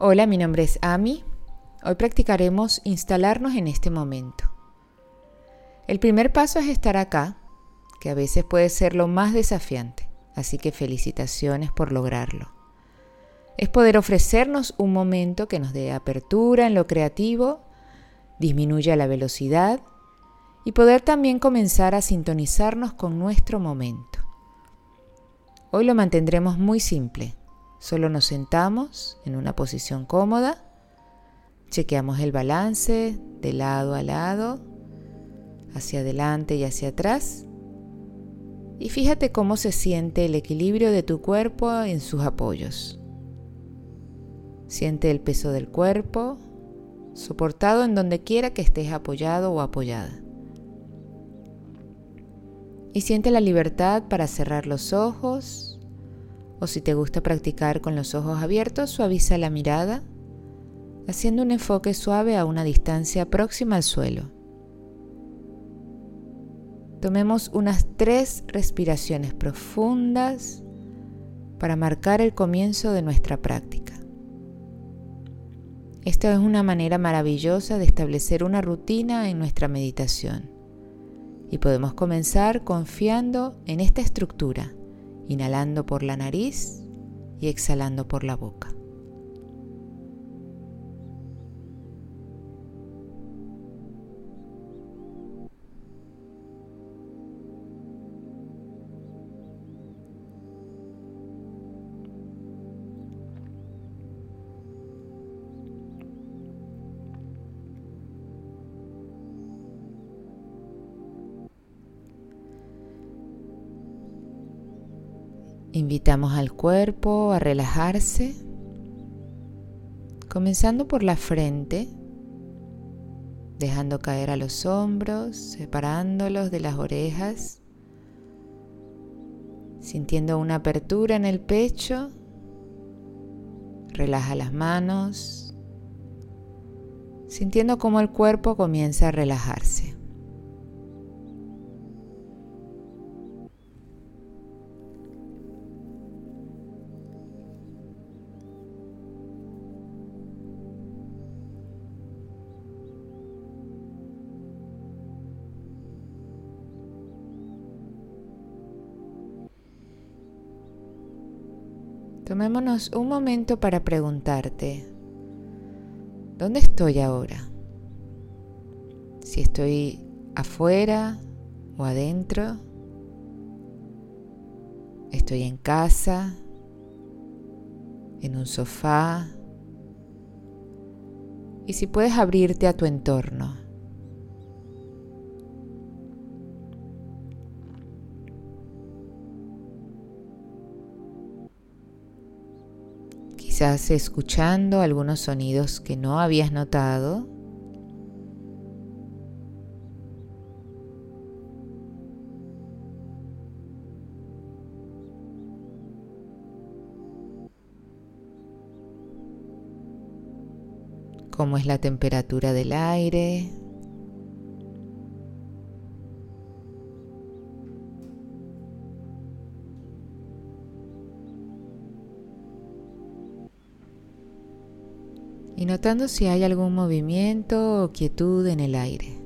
Hola, mi nombre es Ami. Hoy practicaremos instalarnos en este momento. El primer paso es estar acá, que a veces puede ser lo más desafiante, así que felicitaciones por lograrlo. Es poder ofrecernos un momento que nos dé apertura en lo creativo, disminuya la velocidad y poder también comenzar a sintonizarnos con nuestro momento. Hoy lo mantendremos muy simple Solo nos sentamos en una posición cómoda, chequeamos el balance de lado a lado, hacia adelante y hacia atrás. Y fíjate cómo se siente el equilibrio de tu cuerpo en sus apoyos. Siente el peso del cuerpo, soportado en donde quiera que estés apoyado o apoyada. Y siente la libertad para cerrar los ojos o si te gusta practicar con los ojos abiertos, suaviza la mirada, haciendo un enfoque suave a una distancia próxima al suelo. Tomemos unas tres respiraciones profundas para marcar el comienzo de nuestra práctica. Esta es una manera maravillosa de establecer una rutina en nuestra meditación y podemos comenzar confiando en esta estructura inhalando por la nariz y exhalando por la boca. Invitamos al cuerpo a relajarse, comenzando por la frente, dejando caer a los hombros, separándolos de las orejas, sintiendo una apertura en el pecho, relaja las manos, sintiendo cómo el cuerpo comienza a relajarse. Tomémonos un momento para preguntarte, ¿dónde estoy ahora? Si estoy afuera o adentro, estoy en casa, en un sofá, y si puedes abrirte a tu entorno. Quizás escuchando algunos sonidos que no habías notado. cómo es la temperatura del aire, notando si hay algún movimiento o quietud en el aire.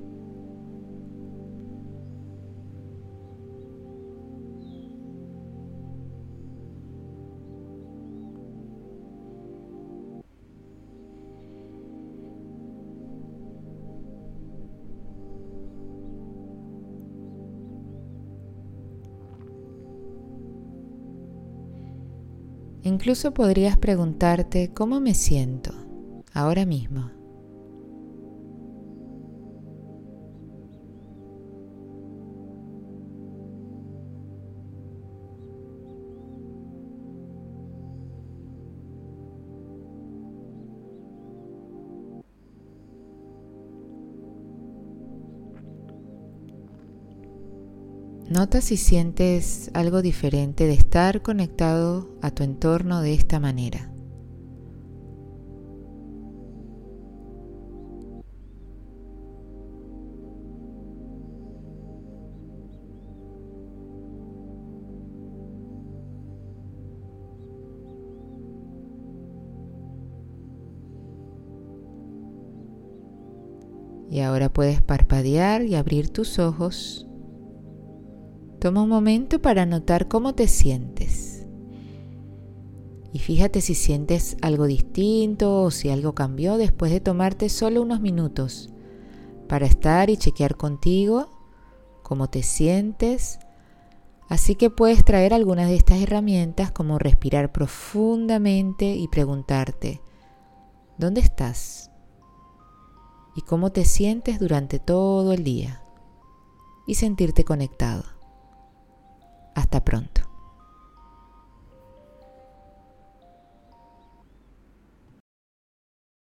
Incluso podrías preguntarte cómo me siento ahora mismo. Nota si sientes algo diferente de estar conectado a tu entorno de esta manera. Y ahora puedes parpadear y abrir tus ojos. Toma un momento para notar cómo te sientes. Y fíjate si sientes algo distinto o si algo cambió después de tomarte solo unos minutos para estar y chequear contigo cómo te sientes. Así que puedes traer algunas de estas herramientas como respirar profundamente y preguntarte, ¿dónde estás? ¿Y cómo te sientes durante todo el día? Y sentirte conectado. Hasta pronto.